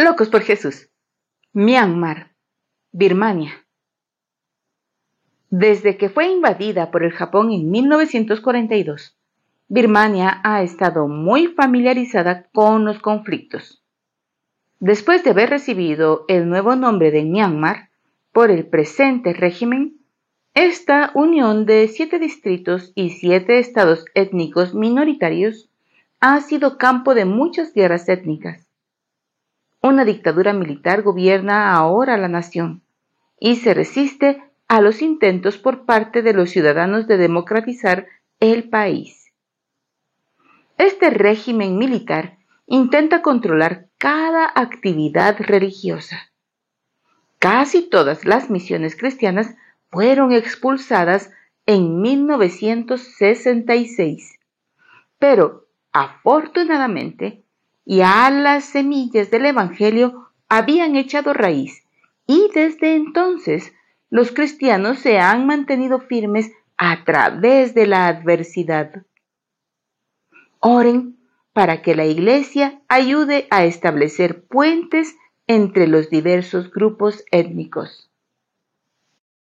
Locos por Jesús. Myanmar, Birmania. Desde que fue invadida por el Japón en 1942, Birmania ha estado muy familiarizada con los conflictos. Después de haber recibido el nuevo nombre de Myanmar por el presente régimen, esta unión de siete distritos y siete estados étnicos minoritarios ha sido campo de muchas guerras étnicas. Una dictadura militar gobierna ahora la nación y se resiste a los intentos por parte de los ciudadanos de democratizar el país. Este régimen militar intenta controlar cada actividad religiosa. Casi todas las misiones cristianas fueron expulsadas en 1966, pero afortunadamente ya las semillas del Evangelio habían echado raíz y desde entonces los cristianos se han mantenido firmes a través de la adversidad. Oren para que la Iglesia ayude a establecer puentes entre los diversos grupos étnicos.